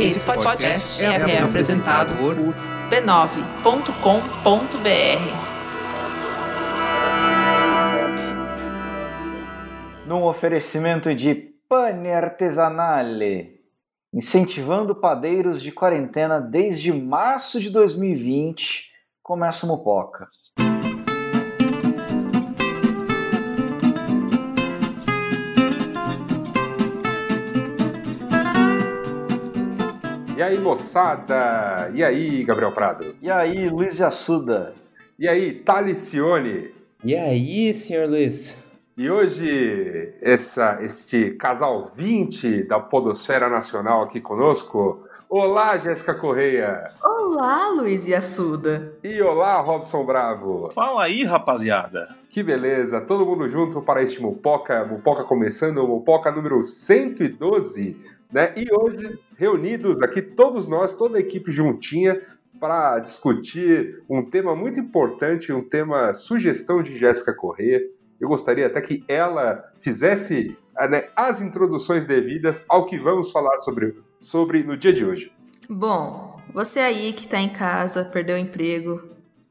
Esse podcast é, é apresentado por b9.com.br. Num oferecimento de Pane Artesanale, incentivando padeiros de quarentena desde março de 2020, começa o Mupoca. E aí, moçada? E aí, Gabriel Prado? E aí, Luiz Assuda? E aí, Talicione? E aí, senhor Luiz? E hoje, essa, este casal 20 da Podosfera Nacional aqui conosco. Olá, Jéssica Correia. Olá, Luiz Assuda. E olá, Robson Bravo. Fala aí, rapaziada. Que beleza, todo mundo junto para este Mupoca, Mupoca começando, Mupoca número 112 né? E hoje, reunidos aqui, todos nós, toda a equipe juntinha, para discutir um tema muito importante, um tema sugestão de Jéssica Corrêa. Eu gostaria até que ela fizesse né, as introduções devidas ao que vamos falar sobre, sobre no dia de hoje. Bom, você aí que está em casa, perdeu o emprego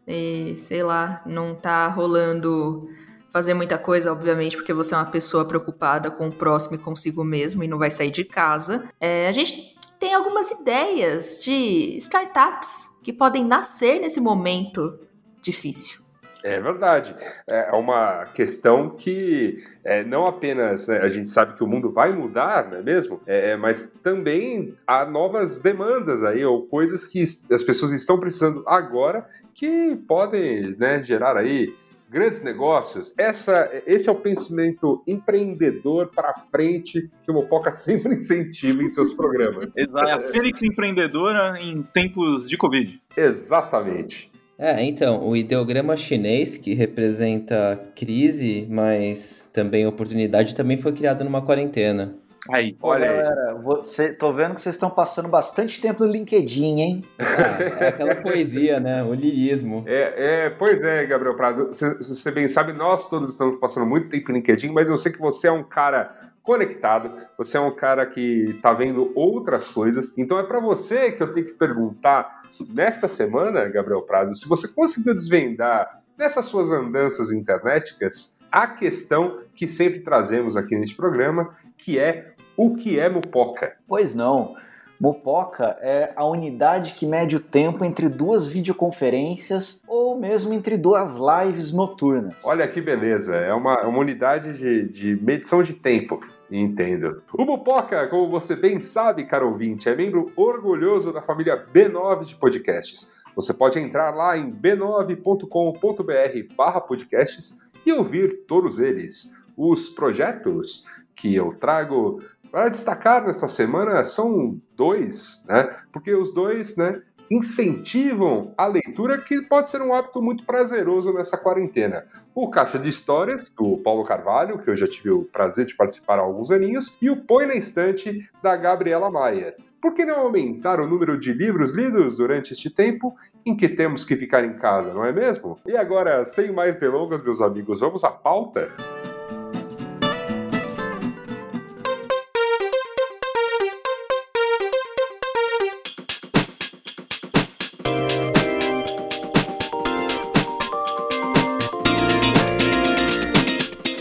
e, sei lá, não está rolando fazer muita coisa, obviamente, porque você é uma pessoa preocupada com o próximo e consigo mesmo e não vai sair de casa. É, a gente tem algumas ideias de startups que podem nascer nesse momento difícil. É verdade. É uma questão que é, não apenas né, a gente sabe que o mundo vai mudar, não é mesmo? É, mas também há novas demandas aí, ou coisas que as pessoas estão precisando agora que podem né, gerar aí grandes negócios, essa, esse é o pensamento empreendedor para frente que o Mopoca sempre incentiva em seus programas. Exato, é a Fênix empreendedora em tempos de Covid. Exatamente. É, então, o ideograma chinês, que representa crise, mas também oportunidade, também foi criado numa quarentena. Aí. Olha, galera, você, tô vendo que vocês estão passando bastante tempo no LinkedIn, hein? Ah, é aquela poesia, né? O lirismo. É, é, pois é, Gabriel Prado. Você bem sabe, nós todos estamos passando muito tempo no LinkedIn, mas eu sei que você é um cara conectado, você é um cara que está vendo outras coisas. Então é para você que eu tenho que perguntar nesta semana, Gabriel Prado, se você conseguiu desvendar nessas suas andanças internéticas a questão que sempre trazemos aqui neste programa, que é o que é Mupoca? Pois não. Mupoca é a unidade que mede o tempo entre duas videoconferências ou mesmo entre duas lives noturnas. Olha que beleza, é uma, uma unidade de, de medição de tempo. Entendo. O Mupoca, como você bem sabe, caro ouvinte, é membro orgulhoso da família B9 de podcasts. Você pode entrar lá em b9.com.br barra podcasts e ouvir todos eles. Os projetos que eu trago para destacar nesta semana são dois, né? Porque os dois, né, incentivam a leitura, que pode ser um hábito muito prazeroso nessa quarentena. O Caixa de Histórias, do Paulo Carvalho, que eu já tive o prazer de participar há alguns aninhos, e o Põe na Estante, da Gabriela Maia. Por que não aumentar o número de livros lidos durante este tempo em que temos que ficar em casa, não é mesmo? E agora, sem mais delongas, meus amigos, vamos à pauta?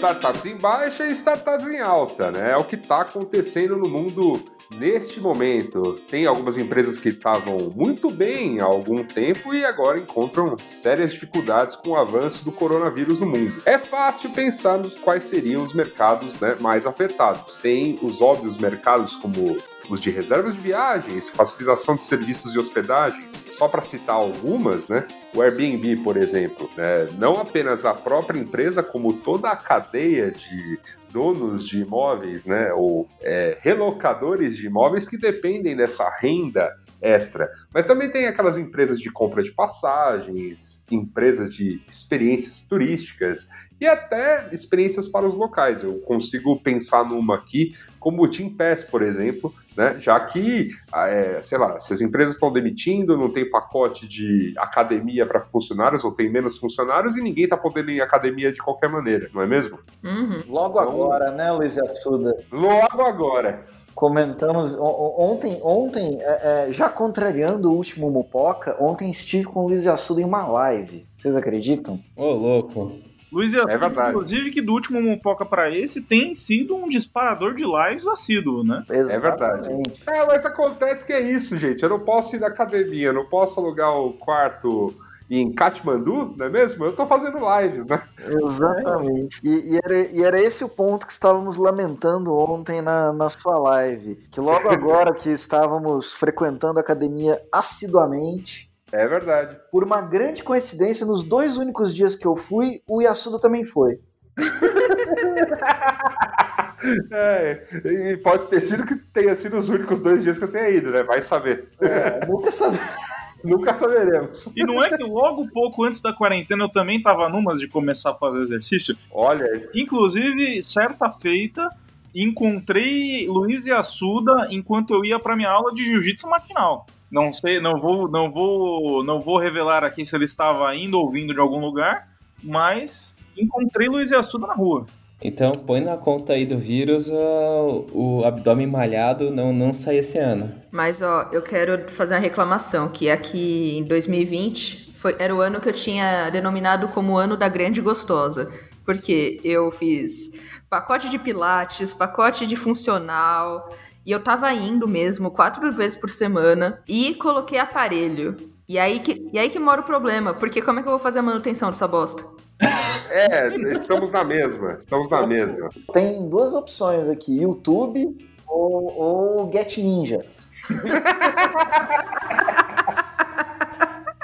Startups em baixa e startups em alta, né? É o que está acontecendo no mundo neste momento. Tem algumas empresas que estavam muito bem há algum tempo e agora encontram sérias dificuldades com o avanço do coronavírus no mundo. É fácil pensar nos quais seriam os mercados né, mais afetados. Tem os óbvios mercados como de reservas de viagens, facilitação de serviços e hospedagens. Só para citar algumas, né? O Airbnb, por exemplo, né? não apenas a própria empresa, como toda a cadeia de donos de imóveis, né, ou é, relocadores de imóveis que dependem dessa renda extra. Mas também tem aquelas empresas de compra de passagens, empresas de experiências turísticas e até experiências para os locais. Eu consigo pensar numa aqui, como o Team Pass, por exemplo, né? já que, é, sei lá, se as empresas estão demitindo, não tem pacote de academia para funcionários ou tem menos funcionários e ninguém está podendo ir em academia de qualquer maneira, não é mesmo? Uhum. Logo então, agora, né, Luiz Assuda? Logo agora comentamos ontem, ontem é, é, já contrariando o último Mupoca, ontem estive com o Luiz Assuda em uma live. Vocês acreditam? Ô, oh, louco. Luiz Assuda, é verdade. inclusive, que do último Mupoca para esse tem sido um disparador de lives assíduo, né? Exatamente. É verdade. É, mas acontece que é isso, gente. Eu não posso ir na academia, não posso alugar o quarto em Katmandu, não é mesmo? Eu estou fazendo lives, né? Exatamente. E, e, era, e, era, esse o ponto que estávamos lamentando ontem na, na sua live. Que logo agora que estávamos frequentando a academia assiduamente. É verdade. Por uma grande coincidência, nos dois únicos dias que eu fui, o Yasuda também foi. é, e pode ter sido que tenha sido os únicos dois dias que eu tenha ido, né? Vai saber. É, nunca saber. Nunca saberemos. E não é que logo pouco antes da quarentena eu também tava numas de começar a fazer exercício? Olha aí. Inclusive, certa feita, encontrei Luiz e Assuda enquanto eu ia para minha aula de jiu-jitsu matinal. Não sei, não vou, não vou, não vou revelar aqui se ele estava indo ou vindo de algum lugar, mas encontrei Luiz e Assuda na rua. Então, põe na conta aí do vírus o abdômen malhado não, não sai esse ano. Mas, ó, eu quero fazer uma reclamação, que é que em 2020 foi, era o ano que eu tinha denominado como ano da grande gostosa. Porque eu fiz pacote de pilates, pacote de funcional, e eu tava indo mesmo quatro vezes por semana e coloquei aparelho. E aí que, e aí que mora o problema, porque como é que eu vou fazer a manutenção dessa bosta? É, estamos na mesma. Estamos na mesma. Tem duas opções aqui: YouTube ou, ou Get Ninja.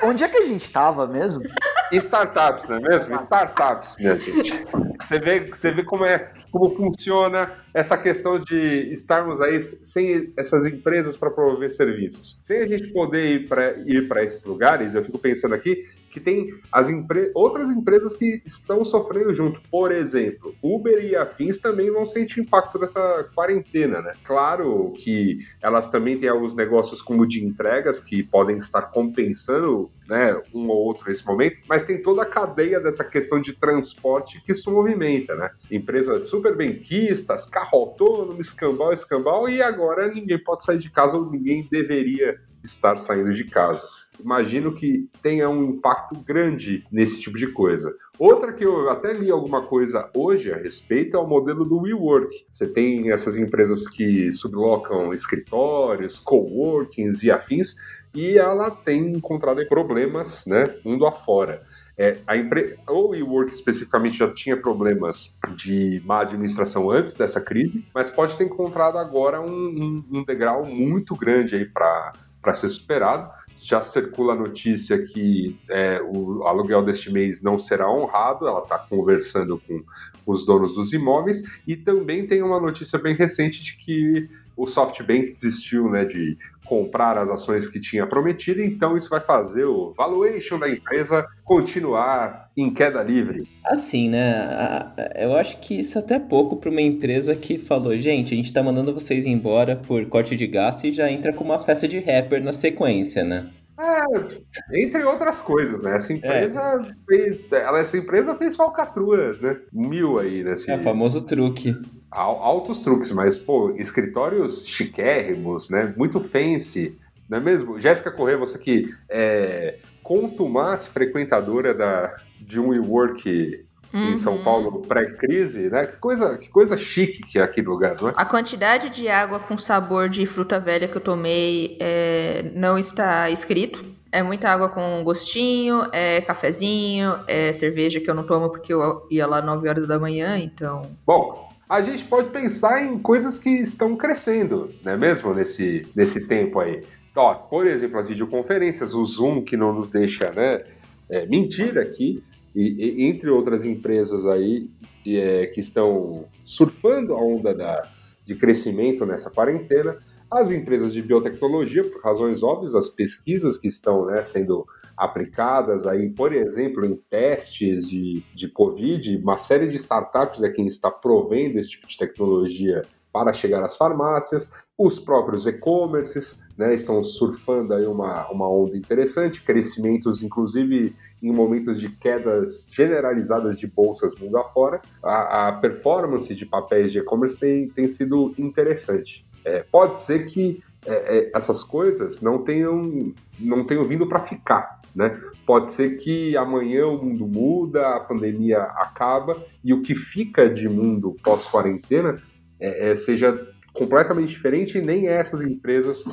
Onde é que a gente estava mesmo? Startups, não é mesmo? Startups, minha gente. Você vê, você vê como, é, como funciona essa questão de estarmos aí sem essas empresas para promover serviços. Sem a gente poder ir para esses lugares, eu fico pensando aqui que tem as empre outras empresas que estão sofrendo junto. Por exemplo, Uber e afins também vão sentir impacto dessa quarentena, né? Claro que elas também têm alguns negócios como de entregas que podem estar compensando né, um ou outro nesse momento, mas tem toda a cadeia dessa questão de transporte que isso movimenta, né? Empresas super benquistas, carro autônomo, escambau, escambau, e agora ninguém pode sair de casa ou ninguém deveria estar saindo de casa. Imagino que tenha um impacto grande nesse tipo de coisa. Outra que eu até li alguma coisa hoje a respeito é o modelo do WeWork. Você tem essas empresas que sublocam escritórios, coworkings e afins, e ela tem encontrado problemas, né, mundo afora. É, a empre... O WeWork especificamente já tinha problemas de má administração antes dessa crise, mas pode ter encontrado agora um, um, um degrau muito grande aí para ser superado. Já circula a notícia que é, o aluguel deste mês não será honrado, ela está conversando com os donos dos imóveis, e também tem uma notícia bem recente de que o SoftBank desistiu né, de comprar as ações que tinha prometido, então isso vai fazer o valuation da empresa continuar em queda livre. Assim, né? Eu acho que isso é até pouco para uma empresa que falou, gente, a gente está mandando vocês embora por corte de gasto e já entra com uma festa de rapper na sequência, né? É, entre outras coisas, né? Essa empresa é. fez. Ela, essa empresa fez falcatruas, né? Mil aí, né? É, famoso truque. Altos truques, mas, pô, escritórios chiquérrimos, né? Muito fancy, não é mesmo? Jéssica Corrêa, você que é contumaz frequentadora da, de um WeWork uhum. em São uhum. Paulo pré-crise, né? Que coisa, que coisa chique que é aqui no lugar, não é? A quantidade de água com sabor de fruta velha que eu tomei é, não está escrito. É muita água com gostinho, é cafezinho, é cerveja que eu não tomo porque eu ia lá 9 horas da manhã, então. Bom, a gente pode pensar em coisas que estão crescendo, não é mesmo? Nesse, nesse tempo aí. Ó, por exemplo, as videoconferências, o Zoom que não nos deixa né, é, mentir aqui, e, e entre outras empresas aí é, que estão surfando a onda da, de crescimento nessa quarentena, as empresas de biotecnologia, por razões óbvias, as pesquisas que estão né, sendo aplicadas aí, por exemplo, em testes de, de Covid, uma série de startups é quem está provendo esse tipo de tecnologia para chegar às farmácias, os próprios e-commerces né, estão surfando aí uma, uma onda interessante, crescimentos inclusive em momentos de quedas generalizadas de bolsas mundo afora. A, a performance de papéis de e-commerce tem, tem sido interessante. É, pode ser que é, é, essas coisas não tenham, não tenham vindo para ficar. Né? Pode ser que amanhã o mundo muda, a pandemia acaba e o que fica de mundo pós-quarentena é, é, seja completamente diferente e nem essas empresas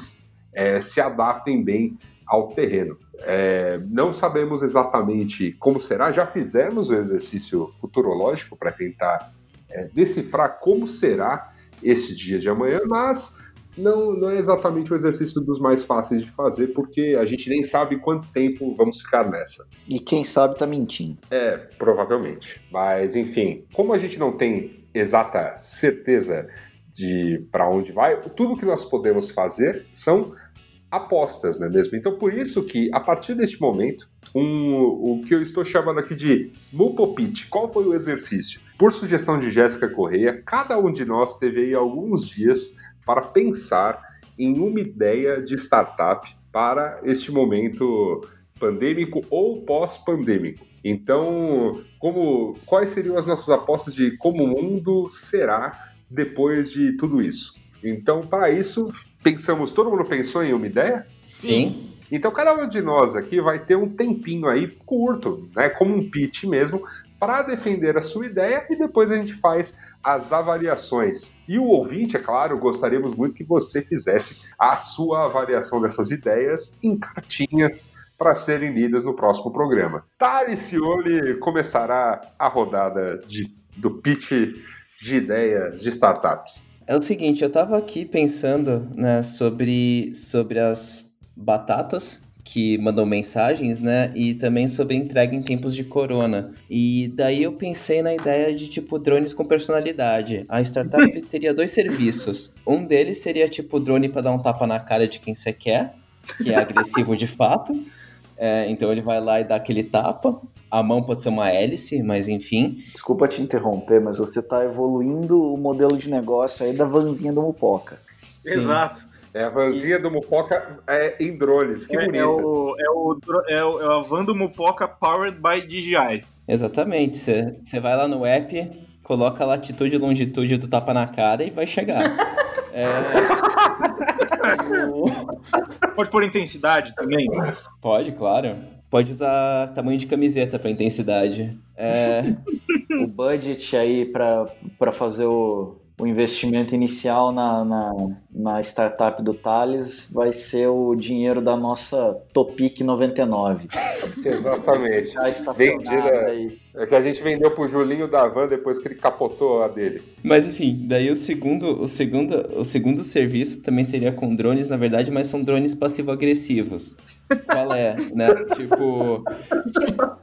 é, se adaptem bem ao terreno. É, não sabemos exatamente como será, já fizemos o exercício futurológico para tentar é, decifrar como será esse dia de amanhã, mas não, não é exatamente o exercício dos mais fáceis de fazer, porque a gente nem sabe quanto tempo vamos ficar nessa. E quem sabe tá mentindo. É, provavelmente. Mas, enfim, como a gente não tem exata certeza de para onde vai, tudo que nós podemos fazer são apostas, não é mesmo? Então, por isso que, a partir deste momento, um, o que eu estou chamando aqui de Mupopit, qual foi o exercício? Por sugestão de Jéssica Correia, cada um de nós teve aí alguns dias para pensar em uma ideia de startup para este momento pandêmico ou pós-pandêmico. Então, como, quais seriam as nossas apostas de como o mundo será depois de tudo isso? Então, para isso, pensamos, todo mundo pensou em uma ideia? Sim. Então, cada um de nós aqui vai ter um tempinho aí curto, né, como um pitch mesmo, para defender a sua ideia e depois a gente faz as avaliações. E o ouvinte, é claro, gostaríamos muito que você fizesse a sua avaliação dessas ideias em cartinhas para serem lidas no próximo programa. Thales Cioli começará a rodada de, do pitch de ideias de startups. É o seguinte, eu estava aqui pensando né, sobre, sobre as batatas que mandam mensagens, né? E também sobre entrega em tempos de corona. E daí eu pensei na ideia de tipo drones com personalidade. A startup teria dois serviços. Um deles seria tipo drone para dar um tapa na cara de quem você quer, que é agressivo de fato. É, então ele vai lá e dá aquele tapa. A mão pode ser uma hélice, mas enfim. Desculpa te interromper, mas você está evoluindo o modelo de negócio aí da vanzinha do Mupoca. Sim. Exato. É a vanzinha e... do Mupoca é, em drones, que é, bonito. É, o, é, o, é, o, é a van do Mupoca powered by DJI. Exatamente. Você vai lá no app, coloca a latitude e longitude do tapa na cara e vai chegar. é... Pode pôr intensidade também? Pode, claro. Pode usar tamanho de camiseta para intensidade. É... o budget aí para fazer o, o investimento inicial na, na, na, startup do Thales vai ser o dinheiro da nossa Topic 99. Exatamente. Já Vendida, aí. É que a gente vendeu pro Julinho da Van depois que ele capotou a dele. Mas enfim, daí o segundo, o segundo, o segundo serviço também seria com drones, na verdade, mas são drones passivo-agressivos. Qual é, né? tipo,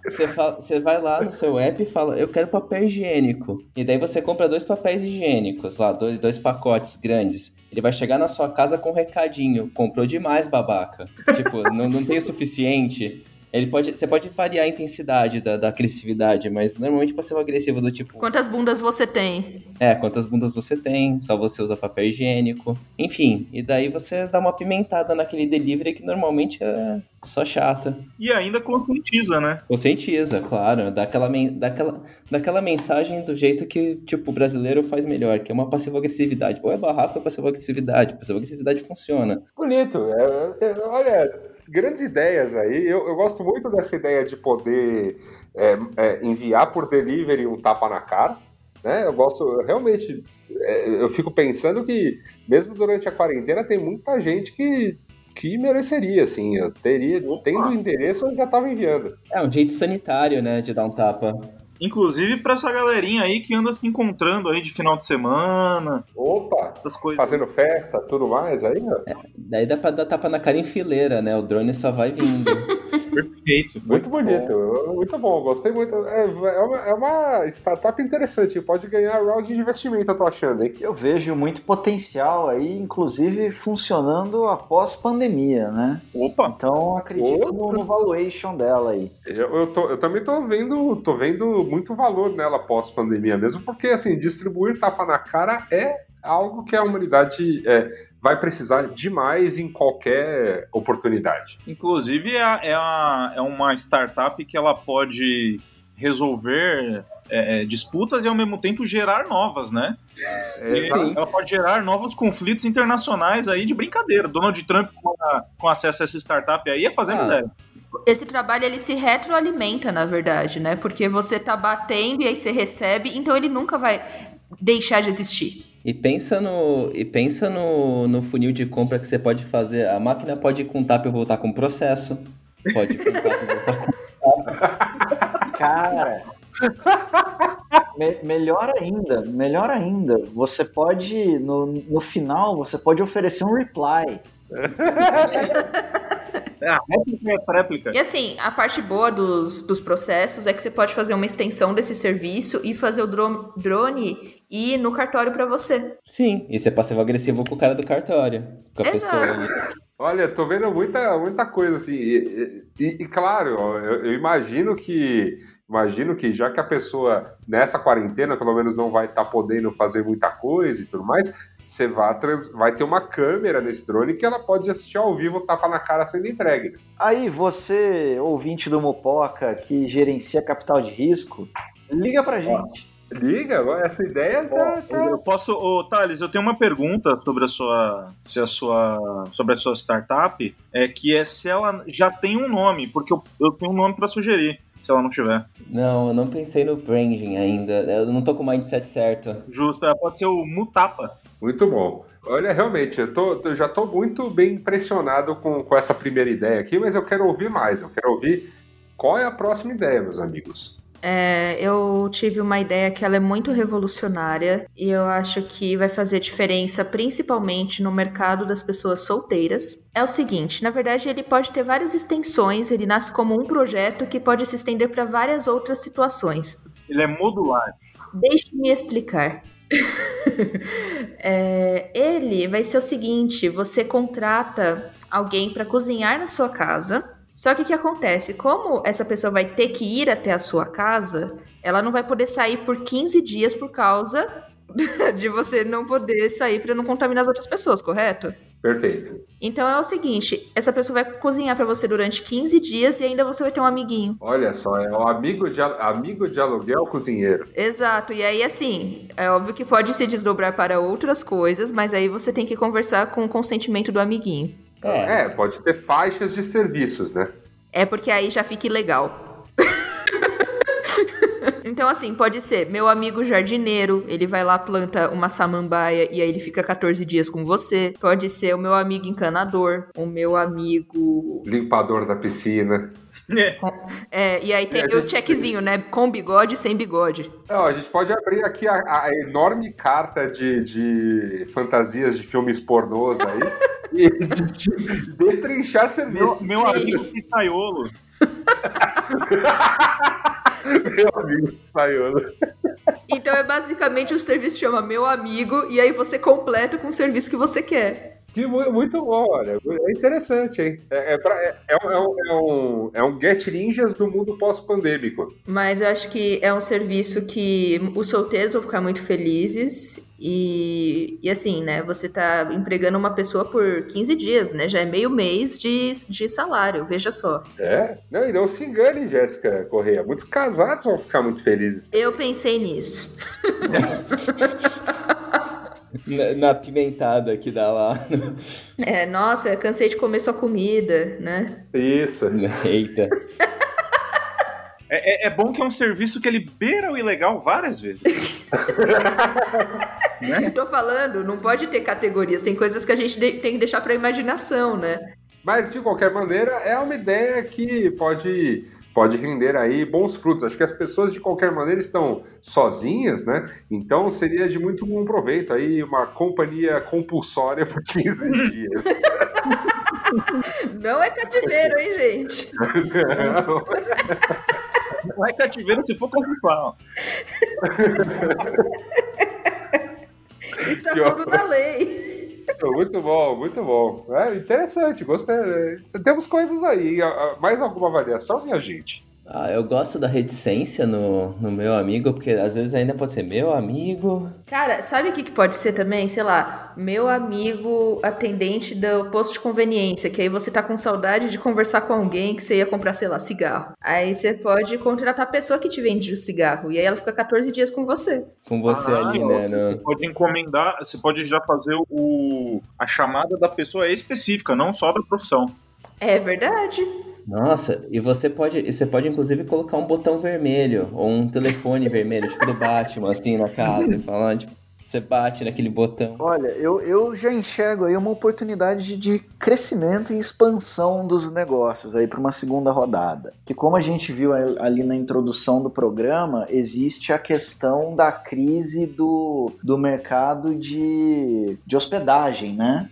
você, fala, você vai lá no seu app e fala, eu quero papel higiênico. E daí você compra dois papéis higiênicos lá, dois, dois pacotes grandes. Ele vai chegar na sua casa com um recadinho. Comprou demais, babaca. tipo, não, não tem o suficiente. Ele pode, você pode variar a intensidade da, da agressividade, mas normalmente um agressivo do tipo. Quantas bundas você tem? É, quantas bundas você tem, só você usa papel higiênico. Enfim, e daí você dá uma pimentada naquele delivery que normalmente é só chata. E ainda conscientiza, né? Conscientiza, claro. Dá aquela, dá aquela, dá aquela mensagem do jeito que, tipo, o brasileiro faz melhor, que é uma passiva-agressividade. Ou é barraco ou é passiva-agressividade. Passiva-agressividade funciona. Bonito. É, é, olha, grandes ideias aí. Eu, eu, gosto muito dessa ideia de poder é, é enviar por delivery um tapa na cara. Né? Eu gosto, realmente, é, eu fico pensando que mesmo durante a quarentena tem muita gente que que mereceria, assim. Eu teria, tendo endereço, eu já tava enviando. É um jeito sanitário, né, de dar um tapa. Inclusive para essa galerinha aí que anda se encontrando aí de final de semana. Opa! Essas coisas. Fazendo festa, tudo mais aí, né? É, daí dá pra dar tapa na cara em fileira, né? O drone só vai vindo. Perfeito. Muito bonito, bom. muito bom, gostei muito. É, é, uma, é, uma, startup interessante, pode ganhar round de investimento, eu tô achando, hein? Eu vejo muito potencial aí, inclusive funcionando após pandemia, né? Opa! Então acredito no, no, valuation dela aí. Eu, eu, tô, eu também tô vendo, tô vendo muito valor nela após pandemia, mesmo porque assim, distribuir tapa na cara é algo que a humanidade é, vai precisar demais em qualquer oportunidade. Inclusive, é, é, uma, é uma startup que ela pode resolver é, é disputas e ao mesmo tempo gerar novas, né? É, ela, ela, pode gerar novos conflitos internacionais aí de brincadeira. Donald Trump com, a, com acesso a essa startup aí é fazendo ah. zero. Esse trabalho ele se retroalimenta, na verdade, né? Porque você tá batendo e aí você recebe, então ele nunca vai deixar de existir. E pensa no, e pensa no, no funil de compra que você pode fazer. A máquina pode contar para eu voltar com o processo. Pode contar para eu voltar com Cara. Me, melhor ainda, melhor ainda. Você pode, no, no final, você pode oferecer um reply. É, a réplica é réplica. E assim, a parte boa dos, dos processos é que você pode fazer uma extensão desse serviço e fazer o drone ir no cartório para você. Sim, isso é passivo-agressivo com o cara do cartório. Com a Exato. pessoa. Olha, tô vendo muita, muita coisa assim. E, e, e claro, eu, eu imagino que imagino que já que a pessoa nessa quarentena pelo menos não vai estar tá podendo fazer muita coisa e tudo mais, você vai, trans, vai ter uma câmera nesse drone que ela pode assistir ao vivo tapa na cara sendo entregue. Né? Aí você, ouvinte do Mopoca, que gerencia capital de risco, liga pra gente. Liga, essa ideia tá, tá... Eu posso, ô, Thales, eu tenho uma pergunta sobre a sua, se a sua, sobre a sua startup, é que é se ela já tem um nome, porque eu, eu tenho um nome para sugerir se ela não tiver. Não, eu não pensei no branding ainda. Eu não tô com o mindset certo. Justo, pode ser o Mutapa. Muito bom. Olha, realmente, eu, tô, eu já tô muito bem impressionado com, com essa primeira ideia aqui, mas eu quero ouvir mais. Eu quero ouvir qual é a próxima ideia, meus amigos. É, eu tive uma ideia que ela é muito revolucionária e eu acho que vai fazer diferença principalmente no mercado das pessoas solteiras. É o seguinte, na verdade ele pode ter várias extensões, ele nasce como um projeto que pode se estender para várias outras situações. Ele é modular. Deixe-me explicar. é, ele vai ser o seguinte: você contrata alguém para cozinhar na sua casa só que o que acontece? Como essa pessoa vai ter que ir até a sua casa, ela não vai poder sair por 15 dias por causa de você não poder sair para não contaminar as outras pessoas, correto? Perfeito. Então é o seguinte, essa pessoa vai cozinhar para você durante 15 dias e ainda você vai ter um amiguinho. Olha só, é o amigo de, amigo de aluguel cozinheiro. Exato, e aí assim, é óbvio que pode se desdobrar para outras coisas, mas aí você tem que conversar com o consentimento do amiguinho. É. é, pode ter faixas de serviços, né? É porque aí já fica ilegal. então, assim, pode ser meu amigo jardineiro, ele vai lá, planta uma samambaia e aí ele fica 14 dias com você. Pode ser o meu amigo encanador, o meu amigo. Limpador da piscina. É. é, e aí tem é, o checkzinho, né? Com bigode e sem bigode. Não, a gente pode abrir aqui a, a enorme carta de, de, fantasias de filmes pornôs aí e de, de destrinchar serviços. Meu, meu amigo pizzaiolo. meu amigo pizzaiolo. Então é basicamente o serviço chama Meu Amigo e aí você completa com o serviço que você quer. Que muito bom, olha. É interessante, hein? É, é, pra, é, é, é, um, é, um, é um Get Ninjas do mundo pós-pandêmico. Mas eu acho que é um serviço que os solteiros vão ficar muito felizes. E, e assim, né? Você tá empregando uma pessoa por 15 dias, né? Já é meio mês de, de salário, veja só. É? Não, e não se engane, Jéssica Correia. Muitos casados vão ficar muito felizes. Eu pensei nisso. na, na pimentada que dá lá. É, nossa, cansei de comer sua comida, né? Isso. Eita. É, é, é, bom que é um serviço que ele beira o ilegal várias vezes. né? Tô falando, não pode ter categorias. Tem coisas que a gente tem que deixar para imaginação, né? Mas, de qualquer maneira, é uma ideia que pode pode render aí bons frutos. Acho que as pessoas de qualquer maneira estão sozinhas, né? Então seria de muito bom proveito aí uma companhia compulsória por 15 dias. Não é cativeiro, hein, gente? Não. Não é cativeiro se for confirmar. Está tudo na lei. Muito bom, muito bom. É interessante, gostei. Temos coisas aí. Mais alguma avaliação, minha gente? Ah, eu gosto da reticência no, no meu amigo, porque às vezes ainda pode ser meu amigo. Cara, sabe o que, que pode ser também? Sei lá, meu amigo atendente do posto de conveniência, que aí você tá com saudade de conversar com alguém que você ia comprar, sei lá, cigarro. Aí você pode contratar a pessoa que te vende o cigarro, e aí ela fica 14 dias com você. Com você ah, ali, né? No... Você pode encomendar, você pode já fazer o, a chamada da pessoa específica, não só da profissão. É verdade. Nossa, e você pode, você pode inclusive colocar um botão vermelho ou um telefone vermelho, tipo do Batman, assim, na casa, falando, tipo, você bate naquele botão. Olha, eu, eu já enxergo aí uma oportunidade de crescimento e expansão dos negócios aí para uma segunda rodada. Que como a gente viu ali na introdução do programa, existe a questão da crise do, do mercado de, de hospedagem, né?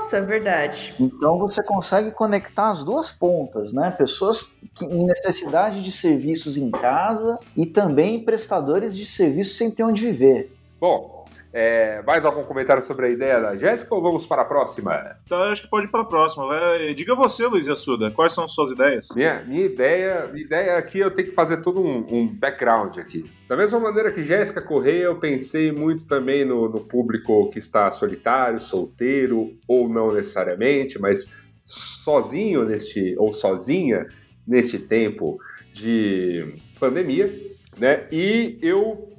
Nossa, é verdade. Então você consegue conectar as duas pontas, né? Pessoas em necessidade de serviços em casa e também prestadores de serviços sem ter onde viver. Bom, é, mais algum comentário sobre a ideia da Jéssica ou vamos para a próxima? Então, acho que pode ir para a próxima. Diga você, Luiz Assuda, quais são suas ideias? Minha, minha ideia minha ideia aqui eu tenho que fazer todo um, um background aqui. Da mesma maneira que Jéssica Correia, eu pensei muito também no, no público que está solitário, solteiro ou não necessariamente, mas sozinho neste ou sozinha neste tempo de pandemia, né? E eu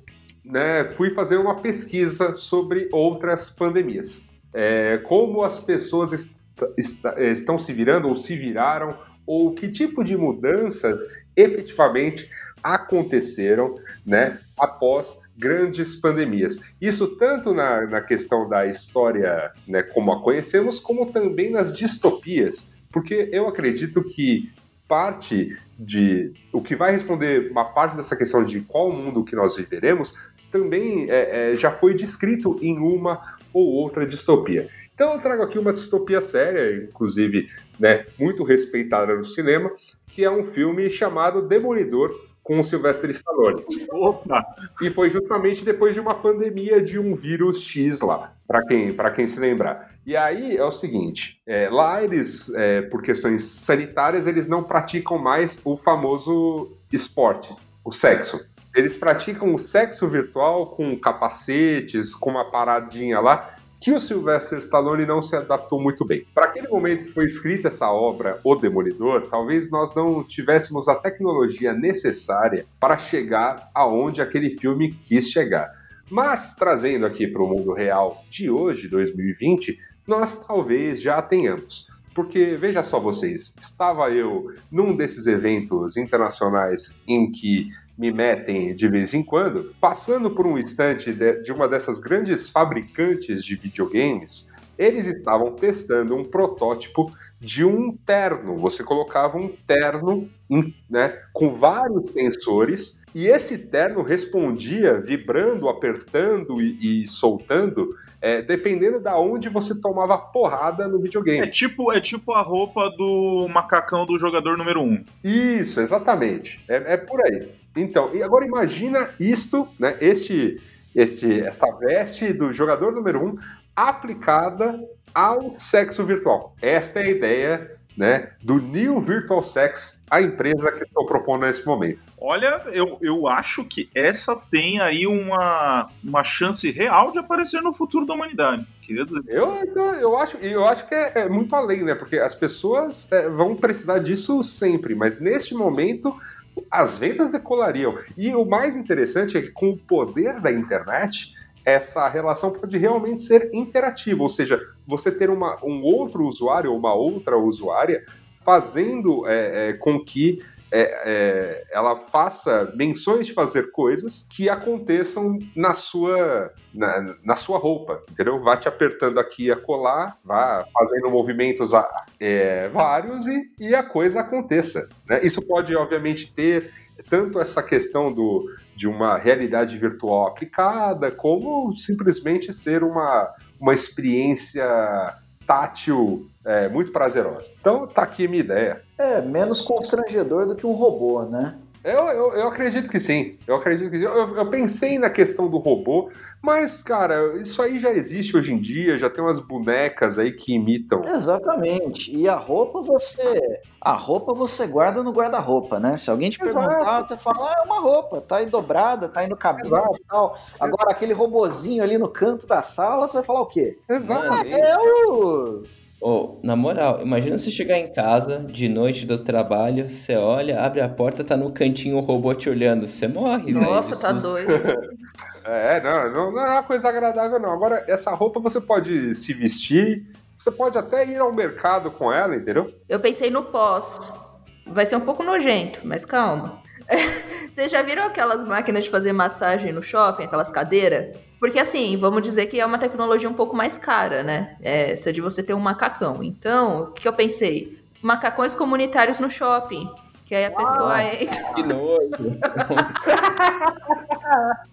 né, fui fazer uma pesquisa sobre outras pandemias. É, como as pessoas est est estão se virando ou se viraram, ou que tipo de mudanças efetivamente aconteceram né, após grandes pandemias. Isso tanto na, na questão da história né, como a conhecemos, como também nas distopias, porque eu acredito que parte de o que vai responder uma parte dessa questão de qual mundo que nós viveremos também é, é, já foi descrito em uma ou outra distopia. Então eu trago aqui uma distopia séria, inclusive né, muito respeitada no cinema, que é um filme chamado Demolidor com o Sylvester Stallone. Opa! E foi justamente depois de uma pandemia de um vírus X lá, para quem, quem se lembrar. E aí é o seguinte, é, lá eles, é, por questões sanitárias, eles não praticam mais o famoso esporte, o sexo. Eles praticam o sexo virtual com capacetes, com uma paradinha lá, que o Sylvester Stallone não se adaptou muito bem. Para aquele momento que foi escrita essa obra, O Demolidor, talvez nós não tivéssemos a tecnologia necessária para chegar aonde aquele filme quis chegar. Mas trazendo aqui para o mundo real de hoje, 2020, nós talvez já tenhamos. Porque veja só vocês, estava eu num desses eventos internacionais em que me metem de vez em quando, passando por um estante de, uma dessas grandes fabricantes de videogames, eles estavam testando um protótipo de um terno. Você colocava um terno né, com vários sensores e esse terno respondia vibrando, apertando e, e soltando, é, dependendo da onde você tomava porrada no videogame. É tipo, é tipo a roupa do macacão do jogador número 1. Um. Isso, exatamente. É, é por aí. Então, e agora imagina isto, né? Este, este, esta veste do jogador número 1 um, aplicada ao sexo virtual. Esta é a ideia né, do New Virtual Sex, a empresa que estou propondo nesse momento. Olha, eu, eu acho que essa tem aí uma, uma chance real de aparecer no futuro da humanidade. Queria dizer. Eu, eu, acho, eu acho que é, é muito além, né? Porque as pessoas é, vão precisar disso sempre, mas neste momento as vendas decolariam. E o mais interessante é que com o poder da internet, essa relação pode realmente ser interativa, ou seja, você ter uma, um outro usuário ou uma outra usuária fazendo é, é, com que é, é, ela faça menções de fazer coisas que aconteçam na sua, na, na sua roupa, entendeu? Vá te apertando aqui a colar, vá fazendo movimentos é, vários e, e a coisa aconteça. Né? Isso pode, obviamente, ter tanto essa questão do, de uma realidade virtual aplicada, como simplesmente ser uma, uma experiência tátil é, muito prazerosa. Então tá aqui a minha ideia. É, menos constrangedor do que um robô, né? Eu, eu, eu acredito que sim. Eu acredito que sim. Eu, eu pensei na questão do robô, mas, cara, isso aí já existe hoje em dia, já tem umas bonecas aí que imitam. Exatamente. E a roupa você. A roupa você guarda no guarda-roupa, né? Se alguém te Exato. perguntar, você fala, ah, é uma roupa, tá aí dobrada, tá aí no cabelo e tal. Agora, aquele robozinho ali no canto da sala, você vai falar o quê? Exatamente. É o. Ô, na moral, imagina você chegar em casa de noite do trabalho, você olha, abre a porta, tá no cantinho o robô te olhando, você morre, velho. Nossa, de tá susto. doido. É, não, não, não é uma coisa agradável, não. Agora, essa roupa você pode se vestir, você pode até ir ao mercado com ela, entendeu? Eu pensei no pós. Vai ser um pouco nojento, mas calma. Vocês já viram aquelas máquinas de fazer massagem no shopping, aquelas cadeiras? Porque assim, vamos dizer que é uma tecnologia um pouco mais cara, né? É, essa de você ter um macacão. Então, o que eu pensei? Macacões comunitários no shopping. Que aí a pessoa entra. Que nojo.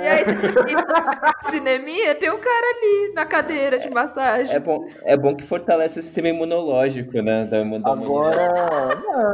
E aí você cineminha, tem um cara ali na cadeira de massagem. É bom, é bom que fortalece o sistema imunológico, né? Da, da Agora.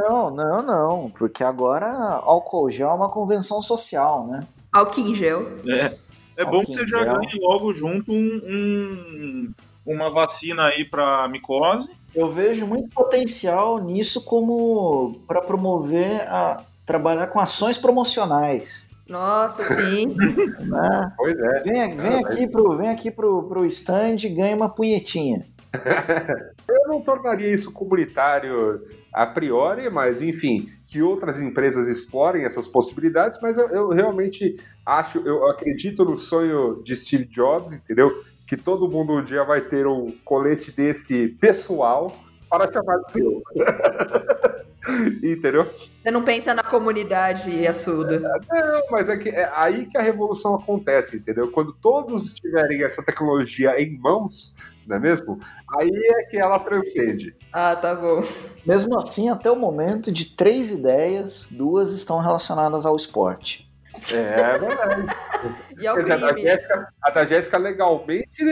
Não, não, não. Porque agora álcool gel é uma convenção social, né? Álcool em gel. É, é bom que você já ganhe logo junto um, um- uma vacina aí pra micose. Eu vejo muito potencial nisso como para promover a trabalhar com ações promocionais. Nossa, sim. Né? Pois é. Vem, vem aqui pro, vem aqui pro, pro stand e ganha uma punhetinha. Eu não tornaria isso comunitário a priori, mas enfim, que outras empresas explorem essas possibilidades, mas eu, eu realmente acho, eu acredito no sonho de Steve Jobs, entendeu? Que todo mundo um dia vai ter um colete desse pessoal para chamar de seu. entendeu? Você não pensa na comunidade assuda. Não, mas é, que, é aí que a revolução acontece, entendeu? Quando todos tiverem essa tecnologia em mãos, não é mesmo? Aí é que ela transcende. Ah, tá bom. Mesmo assim, até o momento, de três ideias, duas estão relacionadas ao esporte. É verdade. E ao Quer dizer, da crime. Jéssica, a da Jéssica legalmente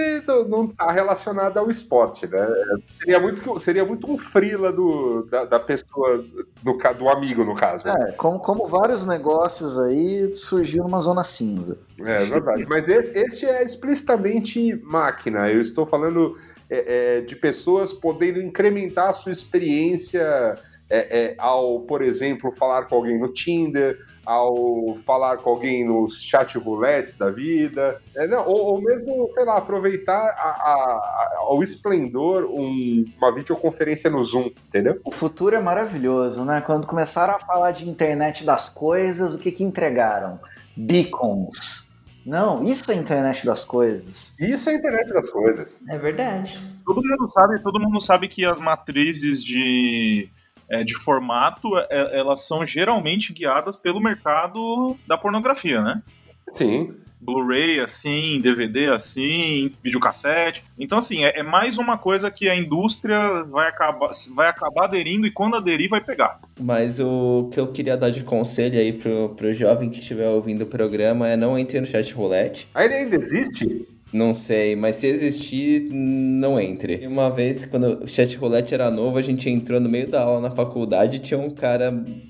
não- está relacionada ao esporte, né? Seria muito, seria muito um frila do, da, da pessoa, do, do amigo, no caso. É, como, como vários negócios aí, surgiu numa zona cinza. É verdade. Mas esse, este é explicitamente máquina. Eu estou falando é, é, de pessoas podendo incrementar a sua experiência é, é, ao, por exemplo, falar com alguém no Tinder, ao falar com alguém nos chat roulettes da vida, é, não, ou, ou mesmo, sei lá, aproveitar a, a- a- ao esplendor um- uma videoconferência no Zoom, entendeu? O futuro é maravilhoso, né? Quando começaram a falar de internet das coisas, o que que entregaram? Beacons. Não, isso é internet das coisas. Isso é a internet das coisas. É verdade. Todo mundo sabe, todo mundo sabe que as matrizes de, é, de formato, é, elas são geralmente guiadas pelo mercado da pornografia, né? Sim. Blu-ray assim, DVD assim, videocassete. Então, assim, é, é mais uma coisa que a indústria vai acabar, vai acabar aderindo e quando aderir vai pegar. Mas o que eu queria dar de conselho aí pro, pro jovem que estiver ouvindo o programa é não entre no chat roulette. Aí ele ainda existe? Não sei, mas se existir, não entre. Uma vez, quando o chat roulette era novo, a gente entrou no meio da aula na faculdade e tinha um cara,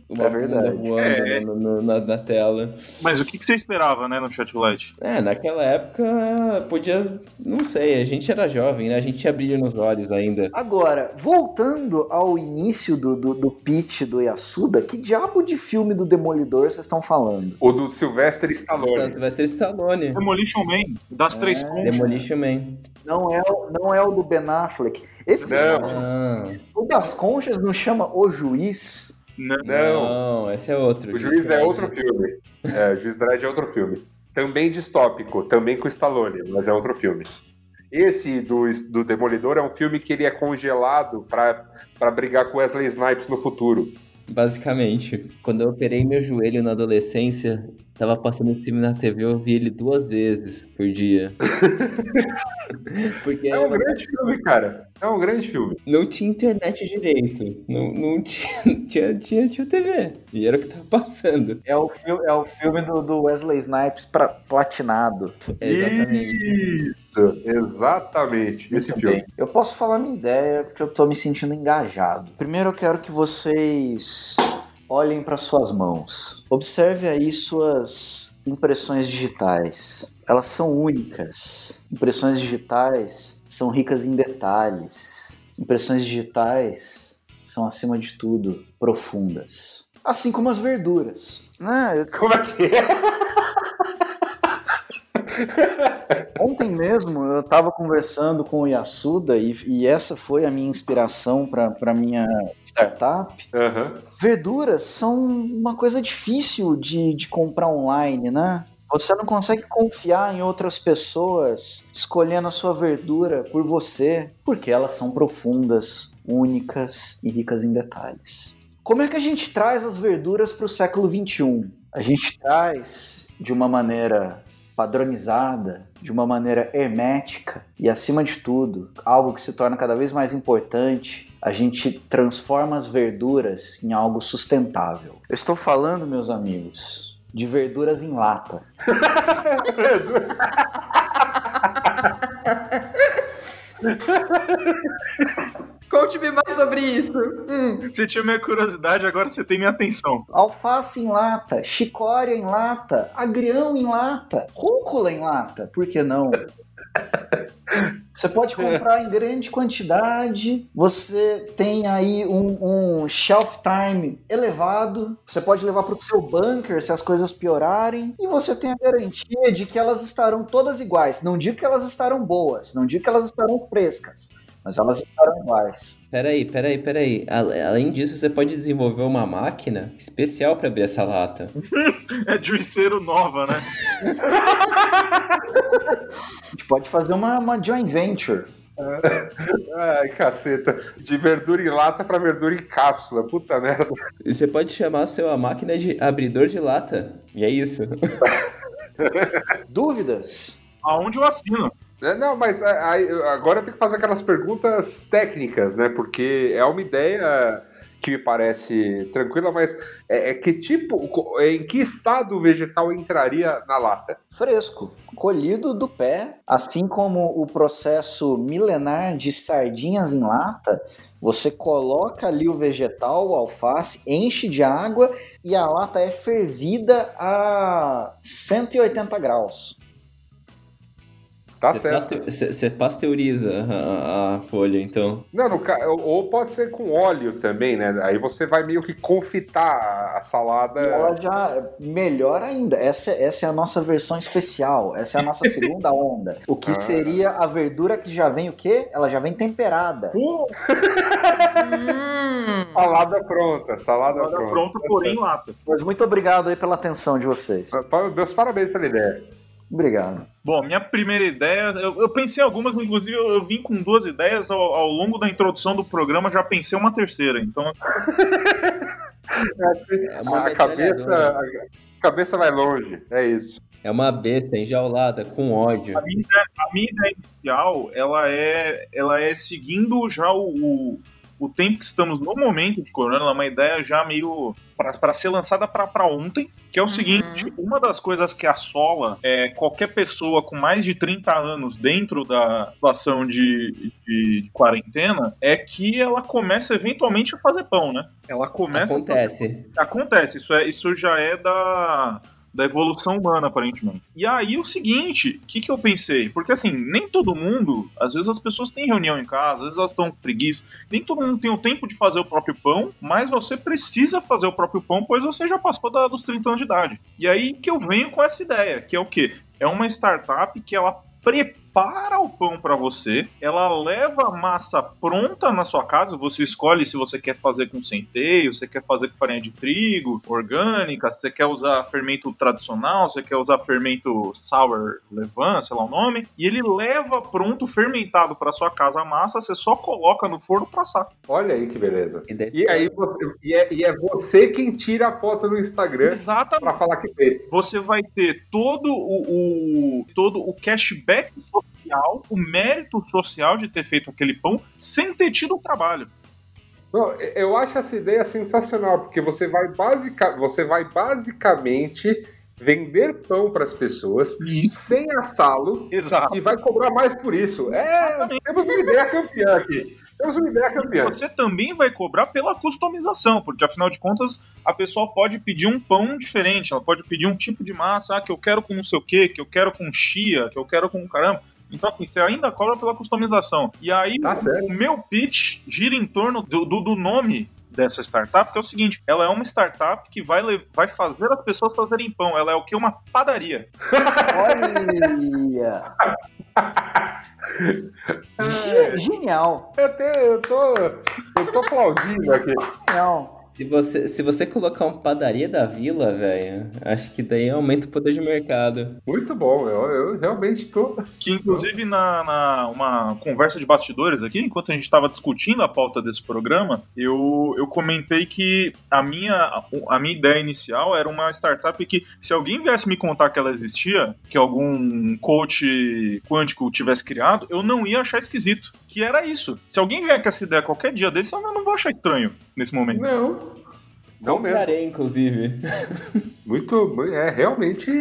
uma É verdade. voando É. no- no- na, na tela. Mas o que, que você esperava, né, no chat roulette? É, naquela época podia, não sei, a gente era jovem, né? A gente tinha brilho nos olhos ainda. Agora, voltando ao início do, do, do pitch do Yasuda, que diabo de filme do Demolidor vocês estão falando? O do Sylvester Stallone. Vai ser Stallone. Demolition Man, das três É, conchas. Demolition Man. Não é, o- não é o do Ben Affleck. Esse que Não. O das conchas não chama O Juiz? Não. Não. não, esse é outro. O Juiz é outro filme. É, o Juiz Dredd é outro filme. Também distópico, também com Stallone, mas é outro filme. Esse do, do Demolidor é um filme que ele é congelado pra brigar com Wesley Snipes no futuro. Basicamente, quando eu operei meu joelho na adolescência, Tava passando esse filme na TV, eu vi ele duas vezes por dia. Porque É um grande filme, cara. É um grande filme. não tinha internet direito. Não, não tinha, tinha, tinha, tinha TV. E era o que tava passando. É o, fil- é o filme do, do Wesley Snipes pra, platinado. Exatamente. Isso, exatamente. Esse Muito filme. Eu posso falar minha ideia porque eu tô me sentindo engajado. Primeiro eu quero que vocês olhem para suas mãos. Observe aí suas impressões digitais. Elas são únicas. Impressões digitais são ricas em detalhes. Impressões digitais são, acima de tudo, profundas. Assim como as verduras. né? Como é que é? Ontem mesmo eu estava conversando com o Yasuda e, e essa foi a minha inspiração para minha startup. Aham. Verduras são uma coisa difícil de, de comprar online, né? Você não consegue confiar em outras pessoas escolhendo a sua verdura por você, porque elas são profundas, únicas e ricas em detalhes. Como é que a gente traz as verduras para o século XXI? A gente traz de uma maneira padronizada, de uma maneira hermética e, acima de tudo, algo que se torna cada vez mais importante, a gente transforma as verduras em algo sustentável. Eu estou falando, meus amigos, de verduras em lata. Conte-me mais sobre isso. Hum. Você tinha minha curiosidade, agora você tem minha atenção. Alface em lata, chicória em lata, agrião em lata, rúcula em lata, por que não? Você pode comprar em grande quantidade, você tem aí um, um shelf time elevado, você pode levar para o seu bunker se as coisas piorarem, e você tem a garantia de que elas estarão todas iguais. Não digo que elas estarão boas, não digo que elas estarão frescas, mas elas estarão iguais. Peraí, peraí, peraí. Além disso, você pode desenvolver uma máquina especial para abrir essa lata. É juiceiro nova, né? A gente pode fazer uma, uma joint venture. Ai, caceta. De verdura em lata pra verdura em cápsula. Puta merda. E você pode chamar seu a máquina de abridor de lata. E é isso. Dúvidas? Aonde eu assino? É, Não, mas é, agora tenho que fazer aquelas perguntas técnicas, né? Porque é uma ideia que me parece tranquila, mas é, é que tipo, co- em que estado o vegetal entraria na lata? Fresco, colhido do pé, assim como o processo milenar de sardinhas em lata. Você coloca ali o vegetal, o alface, enche de água e a lata é fervida a 180 graus. Tá Você certo. Você pasteuriza a, a folha, então. Não, no ou- pode ser com óleo também, né? Aí você vai meio que confitar a salada. E ela já melhor ainda. Essa, essa é a nossa versão especial. Essa é a nossa segunda onda. O que Ah. seria a verdura que já vem o quê? Ela já vem temperada. Hum. Salada pronta, salada Salada pronta. pronta, porém lata. Mas muito obrigado aí pela atenção de vocês. Meus parabéns pela ideia. Obrigado. Bom, minha primeira ideia, eu, eu pensei em algumas, inclusive eu, eu vim com duas ideias ao, ao longo da introdução do programa, já pensei uma terceira. Então, É A cabeça, metralhadora. a cabeça vai longe, é isso. É uma besta enjaulada com ódio. a minha ideia, a minha ideia inicial, ela é, ela é seguindo já o, o, o tempo que estamos no momento de corona, é uma ideia já meio para ser lançada para ontem, que é o Uhum. seguinte, uma das coisas que assola é, qualquer pessoa com mais de 30 anos dentro da situação de, de quarentena é que ela começa eventualmente a fazer pão, né? Ela começa a fazer Acontece. Acontece, isso, é, isso já é da, da evolução humana, aparentemente. E aí, o seguinte, o que, que eu pensei? Porque, assim, nem todo mundo, às vezes as pessoas têm reunião em casa, às vezes elas estão com preguiça, nem todo mundo tem o tempo de fazer o próprio pão, mas você precisa fazer o próprio pão, pois você já passou da- dos 30 anos de idade. E aí que eu venho com essa ideia, que é o quê? É uma startup que ela prepara o pão para você, ela leva a massa pronta na sua casa, você escolhe se você quer fazer com centeio, você quer fazer com farinha de trigo, orgânica, você quer usar fermento tradicional, você quer usar fermento sour levain, sei lá o nome, e ele leva pronto fermentado para sua casa a massa, você só coloca no forno para assar. Olha aí que beleza. E daí E aí você, e é, e é você quem tira a foto no Instagram Exatamente. pra falar que fez. Você vai ter todo o, o- todo o cashback social, o mérito social de ter feito aquele pão sem ter tido o trabalho. Não, eu acho essa ideia sensacional, porque você vai, basica, você vai basicamente vender pão para as pessoas sem assá-lo e vai cobrar mais por isso. É, temos uma ideia campeã aqui. Temos uma ideia campeã. Você também vai cobrar pela customização, porque afinal de contas a pessoa pode pedir um pão diferente, ela pode pedir um tipo de massa ah, que eu quero com não sei o que, que eu quero com chia, que eu quero com caramba. Então, assim, você ainda cobra pela customização. E aí, Tá o meu pitch gira em torno do, do, do nome dessa startup, que é o seguinte: ela é uma startup que vai, vai fazer as pessoas fazerem pão. Ela é o que? Uma padaria. Olha! Ge- Genial, Eu, tenho- eu tô, eu tô aplaudindo aqui. genial. Se você, se você colocar um padaria da vila, velho, acho que daí aumenta o poder de mercado. Muito bom, eu, eu realmente tô. Que inclusive na, na uma conversa de bastidores aqui, enquanto a gente estava discutindo a pauta desse programa, eu, eu comentei que a minha, a minha ideia inicial era uma startup que, se alguém viesse me contar que ela existia, que algum coach quântico tivesse criado, eu não ia achar esquisito. Que era isso. Se alguém vier com essa ideia qualquer dia desse, eu não vou achar estranho nesse momento. Não. Não mesmo. Comprarei, inclusive. Muito. É, realmente,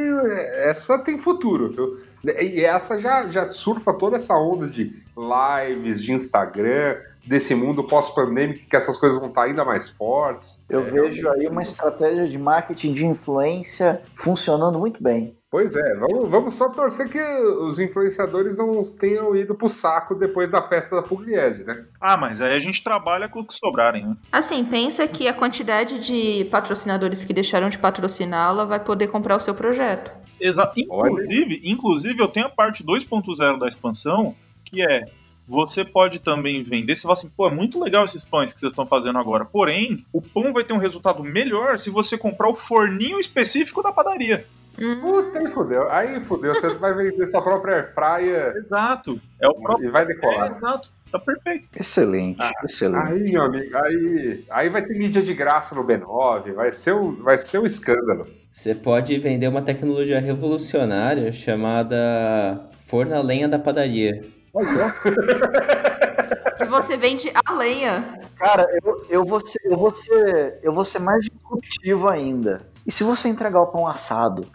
essa tem futuro, viu? E essa já, já surfa toda essa onda de lives, de Instagram, desse mundo pós-pandêmico que essas coisas vão estar ainda mais fortes. Eu É, vejo aí uma estratégia de marketing de influência funcionando muito bem. Pois é, vamos, vamos só torcer que os influenciadores não tenham ido pro saco depois da festa da Pugliese, né? Ah, mas aí a gente trabalha com o que sobrarem, né? Assim, pensa que a quantidade de patrocinadores que deixaram de patrociná-la vai poder comprar o seu projeto. Exato. Olha. Inclusive, inclusive, eu tenho a parte 2.0 da expansão, que é você pode também vender. Você fala assim, pô, é muito legal esses pães que vocês estão fazendo agora. Porém, o pão vai ter um resultado melhor se você comprar o forninho específico da padaria. Hum, Puta, aí fudeu. Aí fudeu. Você vai vender sua própria airfryer Exato. É o próprio. e vai É, decolar. exato. Tá perfeito. Excelente, excelente. Aí, meu amigo, aí, aí vai ter mídia de graça no B9, vai ser um, vai ser um escândalo. Você pode vender uma tecnologia revolucionária chamada forno a lenha da padaria. que você vende a lenha. Cara, eu, eu, vou ser, eu, vou ser, eu vou ser mais disruptivo ainda. E se você entregar o pão assado?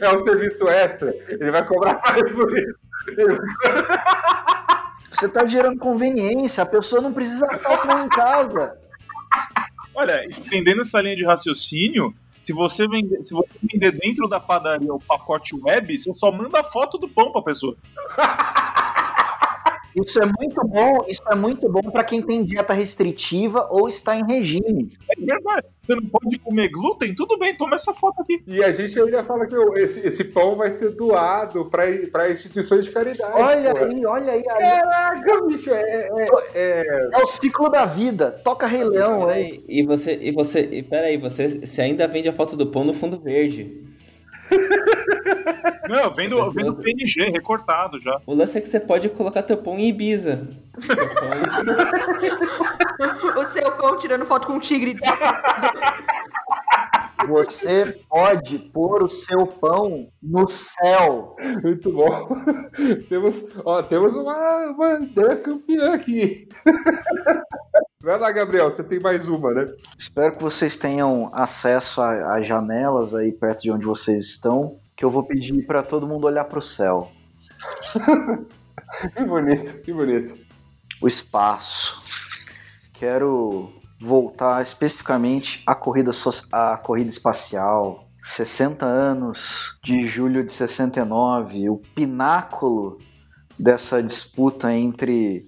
É um serviço extra, ele vai cobrar mais por isso. Você tá gerando conveniência, a pessoa não precisa assar o pão em casa. Olha, estendendo essa linha de raciocínio, se você vender, se você vender dentro da padaria o pacote web, você só manda a foto do pão pra pessoa. Isso é muito bom, isso é muito bom para quem tem dieta restritiva ou está em regime. É verdade. Você não pode comer glúten? Tudo bem, toma essa foto aqui. E a gente ainda fala que esse, esse pão vai ser doado para instituições de caridade. Olha pô. aí, olha aí, aí. Caraca, bicho, é, é- é- É o ciclo da vida. Toca Rei Leão, e você, e você, e peraí, você, você ainda vende a foto do pão no fundo verde. Não, eu vendo, eu vendo PNG recortado já. O lance é que você pode colocar teu pão em Ibiza. O seu pão tirando foto com um tigre. Você pode pôr o seu pão no céu. muito bom. temos, ó, temos uma, uma ideia campeã aqui. Vai lá, Gabriel, você tem mais uma, né? Espero que vocês tenham acesso a- às janelas aí perto de onde vocês estão, que eu vou pedir para todo mundo olhar para o céu, Que bonito, que bonito. o espaço. Quero voltar especificamente à corrida, so- à corrida espacial. 60 anos de julho de 69, o pináculo dessa disputa entre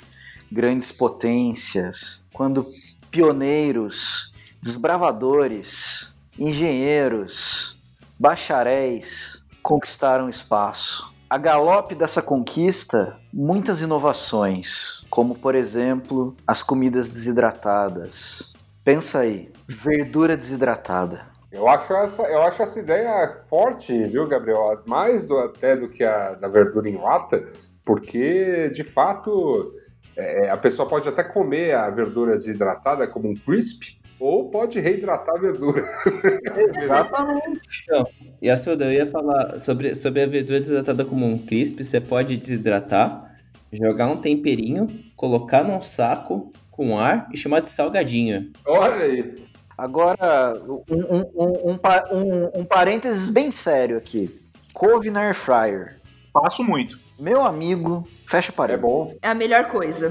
grandes potências, quando pioneiros, desbravadores, engenheiros, bacharéis conquistaram espaço. A galope dessa conquista, muitas inovações, como por exemplo as comidas desidratadas. Pensa aí, verdura desidratada. Eu acho essa, eu acho essa ideia forte, viu, Gabriel? Mais do, até do que a da verdura em lata, porque de fato é, a pessoa pode até comer a verdura desidratada como um crisp, ou pode reidratar a verdura. Exatamente. Então, e a Suda, eu ia falar sobre, sobre a verdura desidratada como um crisp, você pode desidratar, jogar um temperinho, colocar num saco com ar e chamar de salgadinho. Olha aí. Agora, um, um, um, um, um parênteses bem sério aqui. Couve na air fryer. Passo muito. Meu amigo, fecha É parede. bom. É a melhor coisa.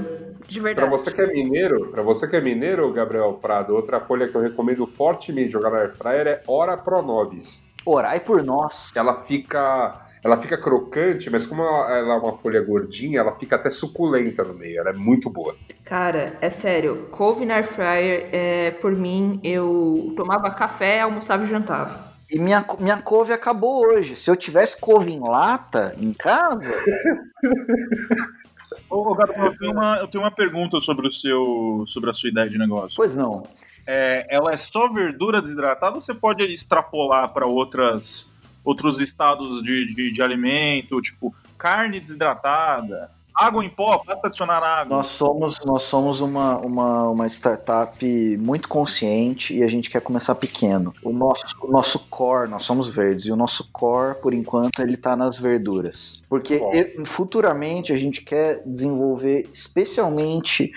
De Pra verdade. você que é mineiro, para você que é mineiro, Gabriel Prado, outra folha que eu recomendo fortemente jogar na air fryer é Ora Pro Nobis. Orai por nós. Ela fica, ela fica crocante, mas como ela ela é uma folha gordinha, ela fica até suculenta no meio. Ela é muito boa. Cara, é sério. Couve na air fryer, é, por mim, eu tomava café, almoçava e jantava. E minha, minha couve acabou hoje. Se eu tivesse couve em lata em casa, Ô, Gabriel, eu tenho, uma, eu tenho uma pergunta sobre, o seu, sobre a sua ideia de negócio. pois não. É, ela é só verdura desidratada ou você pode extrapolar para outras outros estados de, de, de alimento, tipo carne desidratada, água em pó, basta adicionar água. Nós somos, nós somos uma, uma, uma startup muito consciente e a gente quer começar pequeno. O nosso, o nosso core, nós somos verdes, e o nosso core, por enquanto, ele está nas verduras. Porque Bom. e- futuramente a gente quer desenvolver especialmente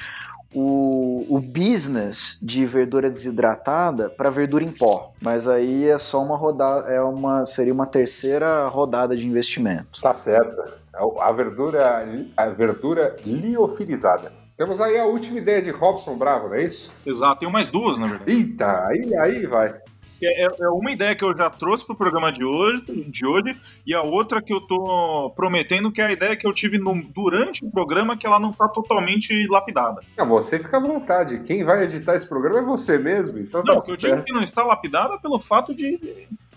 o, o business de verdura desidratada para verdura em pó. Mas aí é só uma rodada, é uma, seria uma terceira rodada de investimento. Tá certo. A verdura, a verdura liofilizada. Temos aí a última ideia de Robson Bravo, não é isso? Exato, tenho mais duas, na verdade. Eita, aí, aí vai. É, é uma ideia que eu já trouxe pro programa de hoje, de hoje, e a outra que eu tô prometendo, que é a ideia que eu tive no- durante o programa, que ela não tá totalmente lapidada. Não, você fica à vontade. Quem vai editar esse programa é você mesmo. Então Não, tá o que eu digo certo. que não está lapidada pelo fato de.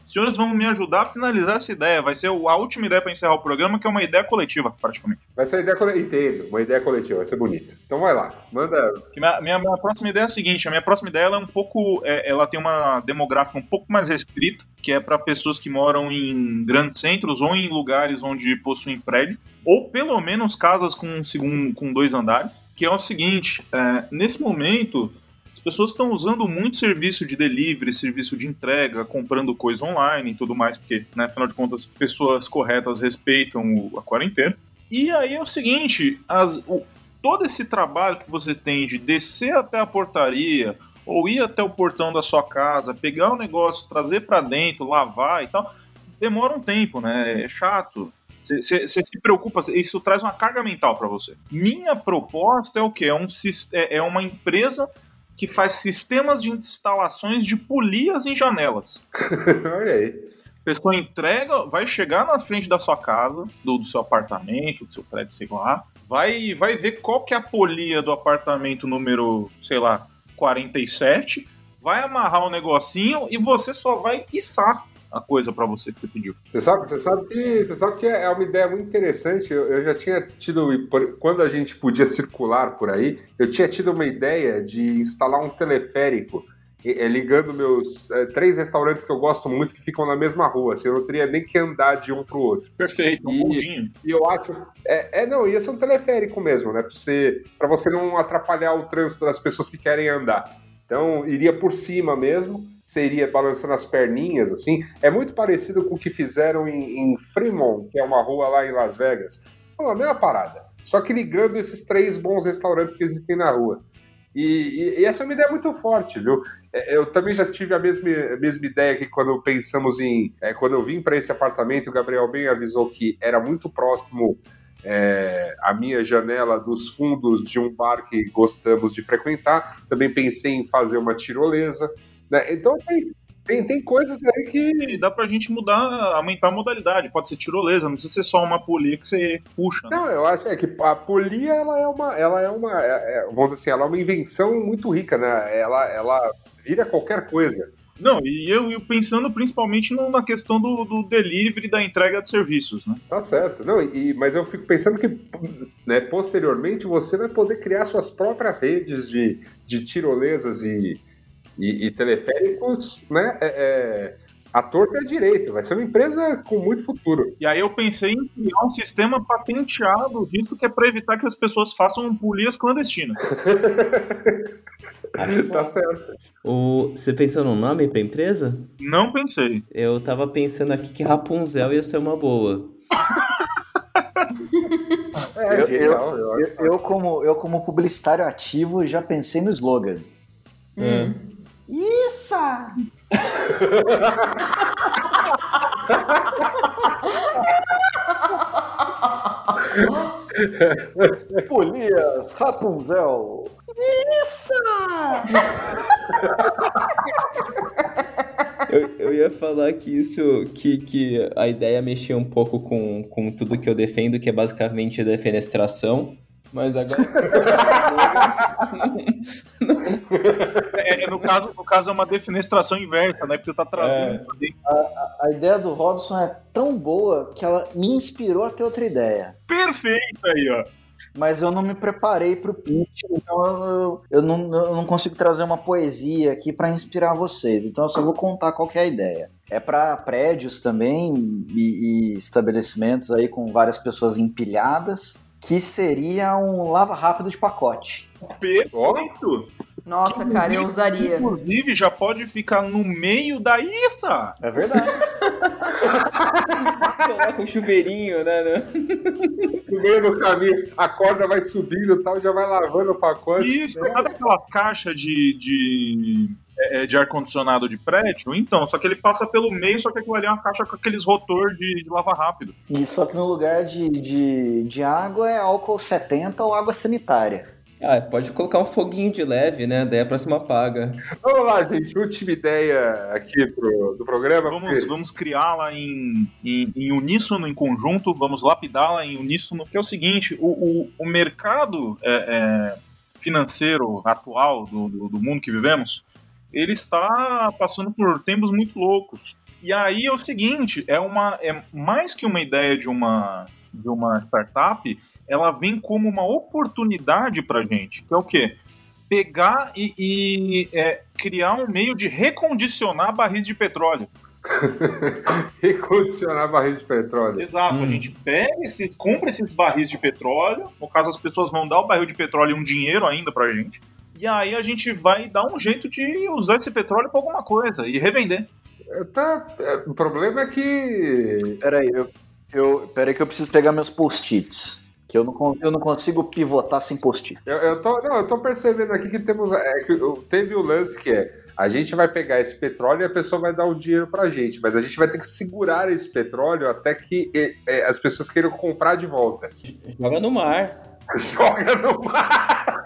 Os senhores vão me ajudar a finalizar essa ideia. Vai ser a última ideia para encerrar o programa, que é uma ideia coletiva, praticamente. Vai ser uma ideia coletiva. Entendo, uma ideia coletiva, vai ser bonito. Então vai lá, manda. Que Minha, minha, minha próxima ideia é a seguinte: a minha próxima ideia ela é um pouco. é, ela tem uma demográfica um pouco mais restrita, que é para pessoas que moram em grandes centros ou em lugares onde possuem prédios, ou pelo menos casas com, um segundo, com dois andares. Que é o seguinte: é, nesse momento. As pessoas estão usando muito serviço de delivery, serviço de entrega, comprando coisa online e tudo mais, porque, né, afinal de contas, pessoas corretas respeitam a quarentena. E aí é o seguinte, as, o- todo esse trabalho que você tem de descer até a portaria ou ir até o portão da sua casa, pegar o negócio, trazer pra dentro, lavar e tal, demora um tempo, né? É chato. Você se preocupa, isso traz uma carga mental pra você. Minha proposta é o quê? É, um, é é uma empresa que faz sistemas de instalações de polias em janelas. Olha aí. A pessoa entrega, vai chegar na frente da sua casa, do, do seu apartamento, do seu prédio, sei lá, vai, vai ver qual que é a polia do apartamento número, sei lá, 47, vai amarrar o negocinho e você só vai içar a coisa pra você que você pediu. Você sabe, você sabe que, você sabe que é uma ideia muito interessante. Eu, eu já tinha tido, quando a gente podia circular por aí, eu tinha tido uma ideia de instalar um teleférico eh, ligando meus eh, três restaurantes que eu gosto muito que ficam na mesma rua. Assim, eu não teria nem que andar de um pro outro. Perfeito, um E- bondinho. E eu acho. É, é, não, ia ser um teleférico mesmo, né? Pra você, pra você não atrapalhar o trânsito das pessoas que querem andar. Então, iria por cima mesmo, seria balançando as perninhas, assim. É muito parecido com o que fizeram em, em Fremont, que é uma rua lá em Las Vegas. Pô, a mesma parada. Só que ligando esses três bons restaurantes que existem na rua. E, e- e essa é uma ideia muito forte, viu? É, Eu também já tive a mesma, a mesma ideia que quando pensamos em. é, quando eu vim para esse apartamento, o Gabriel bem avisou que era muito próximo é, a minha janela dos fundos de um bar que gostamos de frequentar. Também pensei em fazer uma tirolesa. Né? Então tem, tem, tem coisas aí que. Dá pra gente mudar, aumentar a modalidade. Pode ser tirolesa, não precisa ser só uma polia que você puxa. né? Não, eu acho é que a polia ela é uma, ela é uma, é- é, vamos dizer assim, ela é uma invenção muito rica, né? Ela, ela vira qualquer coisa. Não, e eu, eu pensando principalmente na questão do, do delivery da entrega de serviços, né? Tá certo. Não, e, mas eu fico pensando que né, posteriormente você vai poder criar suas próprias redes de, de tirolesas e, e, e teleféricos, né? É, é, a torta é direito. Vai ser uma empresa com muito futuro. E aí eu pensei em criar um sistema patenteado disso que é para evitar que as pessoas façam polias clandestinas. tá certo. O, você pensou num nome pra empresa? Não pensei. Eu tava pensando aqui que Rapunzel ia ser uma boa. É, Eu- eu Eu, eu como, eu, como publicitário ativo, já pensei no slogan. Hum. Isso! Polias, Rapunzel. Eu, eu ia falar que isso, que, que a ideia mexia um pouco com, com tudo que eu defendo, que é basicamente a defenestração. Mas agora. É, no, caso, no caso é uma defenestração inversa, né? Que você tá trazendo É. dentro. A ideia do Robson é tão boa que ela me inspirou a ter outra ideia. Perfeito aí, ó. Mas eu não me preparei pro pitch, então eu, eu, não, eu não consigo trazer uma poesia aqui para inspirar vocês. Então eu só vou contar qual que é a ideia. É para prédios também e, e estabelecimentos aí com várias pessoas empilhadas, que seria um lava rápido de pacote. Perfeito. Nossa, cara, eu usaria. Inclusive, já pode ficar no meio da Issa. É verdade. Coloca um chuveirinho, né? né? No meio do caminho, a corda vai subindo e tal, já vai lavando o pacote. Isso, sabe aquelas caixas de, de, é, de ar-condicionado de prédio? Então, só que ele passa pelo meio, só que aquilo ali é uma caixa com aqueles rotor de, de lava rápido. E só que no lugar de, de, de água é álcool 70 ou água sanitária. Ah, pode colocar um foguinho de leve, né? Daí a próxima apaga. Vamos lá, gente. Última ideia aqui pro, do programa. Vamos, porque- vamos criá-la em, em, em uníssono, em conjunto, vamos lapidá-la em uníssono, que é o seguinte, o, o, o mercado é, é, financeiro atual do, do, do mundo que vivemos, ele está passando por tempos muito loucos. E aí é o seguinte, é, uma, é mais que uma ideia de uma, de uma startup, ela vem como uma oportunidade para gente, que é o quê? Pegar e, e, é, criar um meio de recondicionar barris de petróleo. Recondicionar barris de petróleo. Exato, Hum. a gente pega esses, compra esses barris de petróleo, no caso as pessoas vão dar o barril de petróleo e um dinheiro ainda pra gente, e aí a gente vai dar um jeito de usar esse petróleo pra alguma coisa e revender. Tá, é, o problema é que. Peraí, eu, eu, peraí que eu preciso pegar meus post-its. Que eu não, eu não consigo pivotar sem post-it. Eu, eu tô, não, eu tô percebendo aqui que temos. É, que eu- teve o lance que é. A gente vai pegar esse petróleo e a pessoa vai dar o dinheiro pra gente, mas a gente vai ter que segurar esse petróleo até que é, é, as pessoas queiram comprar de volta. Joga no mar. Joga no mar.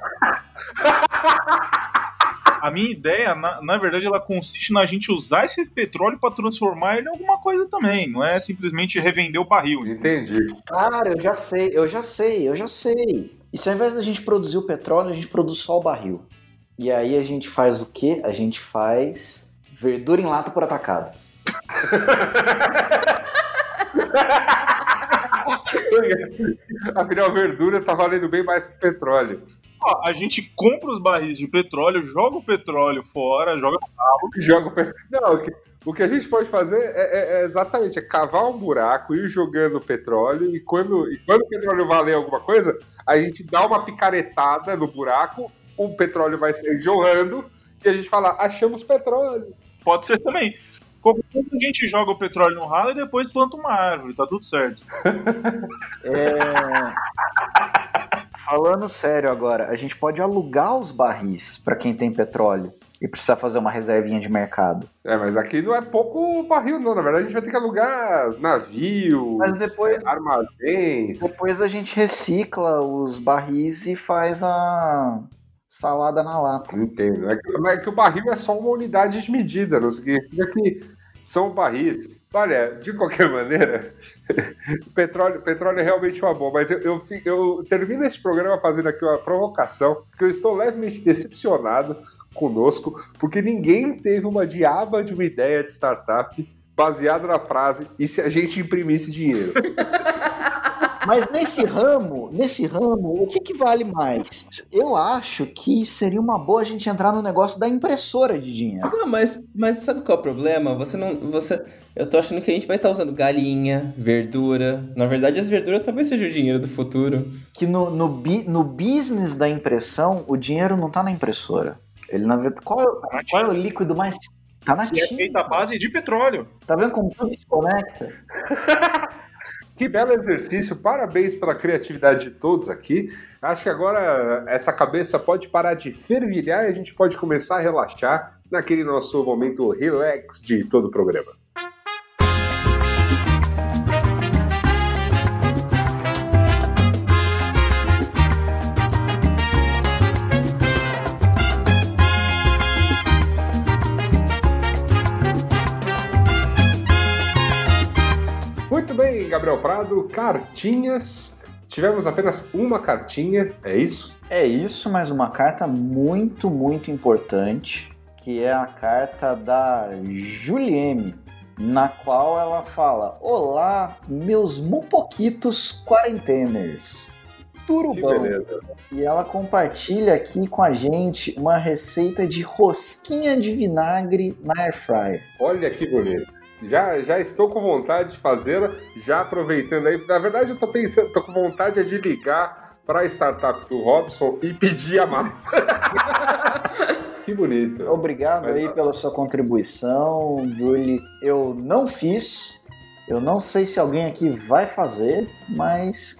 A minha ideia, na, na verdade, ela consiste na gente usar esse petróleo pra transformar ele em alguma coisa também, não é simplesmente revender o barril. Entendi. Cara, eu já sei, eu já sei, eu já sei. E se ao invés da gente produzir o petróleo, a gente produz só o barril. E aí a gente faz o quê? A gente faz verdura em lata por atacado. Afinal, verdura tá valendo bem mais que petróleo. Ó, a gente compra os barris de petróleo, joga o petróleo fora, joga Joga o pe- Não, o que, o que a gente pode fazer é, é- é exatamente é cavar um buraco, ir jogando petróleo, e quando, e quando o petróleo valer alguma coisa, a gente dá uma picaretada no buraco, o petróleo vai sair jorrando, e a gente fala, achamos petróleo. Pode ser também. Coisa a gente joga o petróleo no ralo e depois planta uma árvore, tá tudo certo. É... Falando sério agora, a gente pode alugar os barris para quem tem petróleo e precisar fazer uma reservinha de mercado. É, mas aqui não é pouco barril, não. Na verdade, a gente vai ter que alugar navios, Mas depois- é, armazéns. Depois a gente recicla os barris e faz a salada na lata. Entendo. É que, é que o barril é só uma unidade de medida, não significa que são barris. Olha, de qualquer maneira, petróleo, petróleo é realmente uma boa, mas eu, eu, eu termino esse programa fazendo aqui uma provocação, porque eu estou levemente decepcionado conosco, porque ninguém teve uma diaba de uma ideia de startup baseada na frase e se a gente imprimisse dinheiro? Mas nesse ramo, nesse ramo, o que, que vale mais? Eu acho que seria uma boa a gente entrar no negócio da impressora de dinheiro. Não, mas, mas sabe qual é o problema? Você não. Você, eu tô achando que a gente vai estar tá usando galinha, verdura. Na verdade, as verduras talvez seja o dinheiro do futuro. Que no, no, bi, no business da impressão, o dinheiro não tá na impressora. Ele na verdade. Qual, tá qual é o líquido mais Tá na tinta. é feita a base de petróleo. Tá vendo como tudo se conecta? Que belo exercício, parabéns pela criatividade de todos aqui. Acho que agora essa cabeça pode parar de fervilhar e a gente pode começar a relaxar naquele nosso momento relax de todo o programa. Gabriel Prado, cartinhas. Tivemos apenas uma cartinha, é isso? É isso, mas uma carta muito, muito importante, que é a carta da Julieme, na qual ela fala: Olá, meus mupoquitos quarenteners. Tudo bom? E ela compartilha aqui com a gente uma receita de rosquinha de vinagre na air fryer. Olha que bonito já, já estou com vontade de fazê-la, já aproveitando aí. Na verdade, eu estou pensando, estou com vontade de ligar para a startup do Robson e pedir a massa. que bonito. Obrigado Mas, aí tá. pela sua contribuição, Julie. Eu não fiz, eu não sei se alguém aqui vai fazer, mas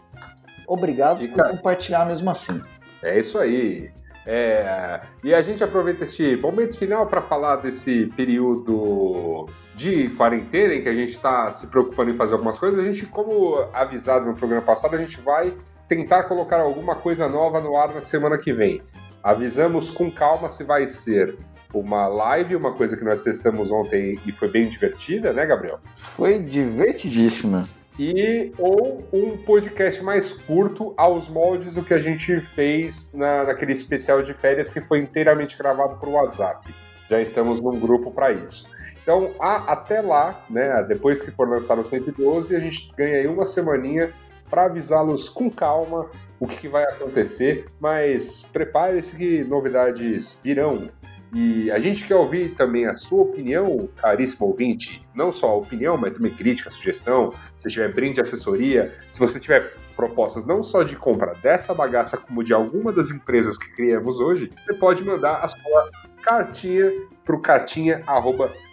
obrigado Fica... por compartilhar mesmo assim. É isso aí. É, e a gente aproveita este momento final para falar desse período de quarentena em que a gente está se preocupando em fazer algumas coisas. A gente, como avisado no programa passado, a gente vai tentar colocar alguma coisa nova no ar na semana que vem. Avisamos com calma se vai ser uma live, uma coisa que nós testamos ontem e foi bem divertida, né, Gabriel? Foi divertidíssima e ou um podcast mais curto aos moldes do que a gente fez na, naquele especial de férias que foi inteiramente gravado por WhatsApp. Já estamos num grupo para isso. Então, a, até lá, né, depois que for lançado o 112, a gente ganha aí uma semaninha para avisá-los com calma o que, que vai acontecer, mas prepare-se que novidades virão e a gente quer ouvir também a sua opinião, caríssimo ouvinte. Não só a opinião, mas também crítica, sugestão. Se tiver brinde de assessoria, se você tiver propostas não só de compra dessa bagaça, como de alguma das empresas que criamos hoje, você pode mandar a sua cartinha para o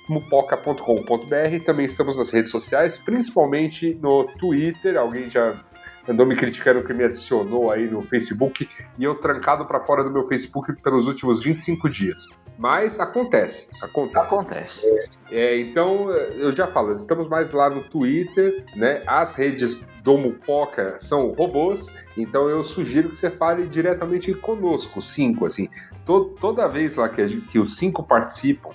cartinha.mupoca.com.br. Também estamos nas redes sociais, principalmente no Twitter. Alguém já andou me criticando que me adicionou aí no Facebook e eu trancado para fora do meu Facebook pelos últimos 25 dias. Mas acontece, acontece. Acontece. É, é, então, eu já falo, estamos mais lá no Twitter, né? As redes do Mupoca são robôs, então eu sugiro que você fale diretamente conosco, cinco, assim. Todo, toda vez lá que, gente, que os cinco participam,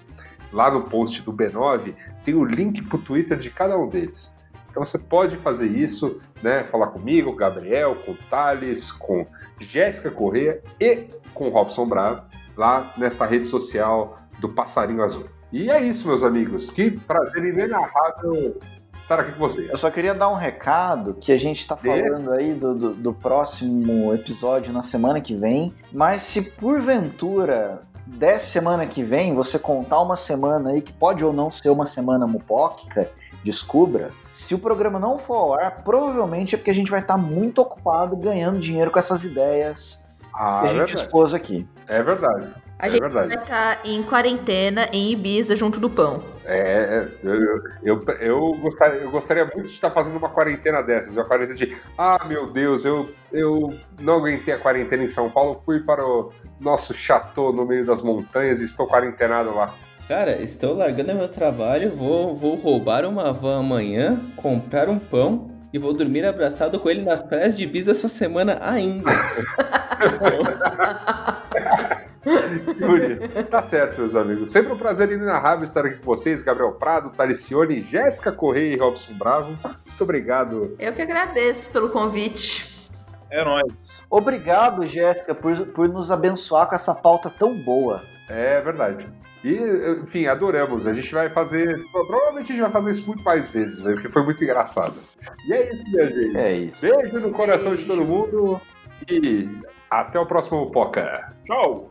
lá no post do B9, tem o link para o Twitter de cada um deles. Então você pode fazer isso, né? Falar comigo, Gabriel, com Thales, com Jéssica Corrêa e com Robson Bravo, lá nesta rede social do Passarinho Azul. E é isso, meus amigos. Que prazer inenarrável estar aqui com vocês. Eu só queria dar um recado que a gente está falando aí do, do, do, próximo episódio na semana que vem, mas se porventura dessa semana que vem você contar uma semana aí que pode ou não ser uma semana mupóquica, descubra, se o programa não for ao ar, provavelmente é porque a gente vai estar muito ocupado ganhando dinheiro com essas ideias ah, que a gente expôs aqui. É verdade. A é gente verdade. vai estar em quarentena em Ibiza junto do pão. É, eu, eu, eu, gostaria, eu gostaria muito de estar fazendo uma quarentena dessas, uma quarentena de ah, meu Deus, eu, eu não aguentei a quarentena em São Paulo, fui para o nosso chateau no meio das montanhas e estou quarentenado lá. Cara, estou largando meu trabalho, vou, vou roubar uma van amanhã, comprar um pão e vou dormir abraçado com ele nas praias de Ibiza essa semana ainda. bonito. Tá certo, meus amigos. Sempre um prazer inenarrável estar aqui com vocês, Gabriel Prado, Talicione, Jéssica Correia e Robson Bravo. Muito obrigado. Eu que agradeço pelo convite. É nóis. Obrigado, Jéssica, por, por nos abençoar com essa pauta tão boa. É verdade. E, enfim, adoramos. A gente vai fazer. Provavelmente a gente vai fazer isso muito mais vezes, véio, porque foi muito engraçado. E é isso, minha gente. É isso. Beijo no coração de todo mundo e até o próximo Poca. Tchau!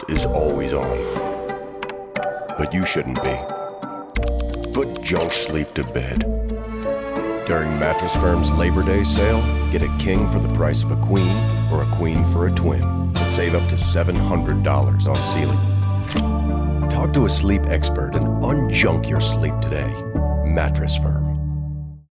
world is always on. But you shouldn't be. Put junk sleep to bed. During Mattress Firm's Labor Day sale, get a king for the price of a queen or a queen for a twin and save up to $700 on Sealy. Talk to a sleep expert and unjunk your sleep today. Mattress Firm.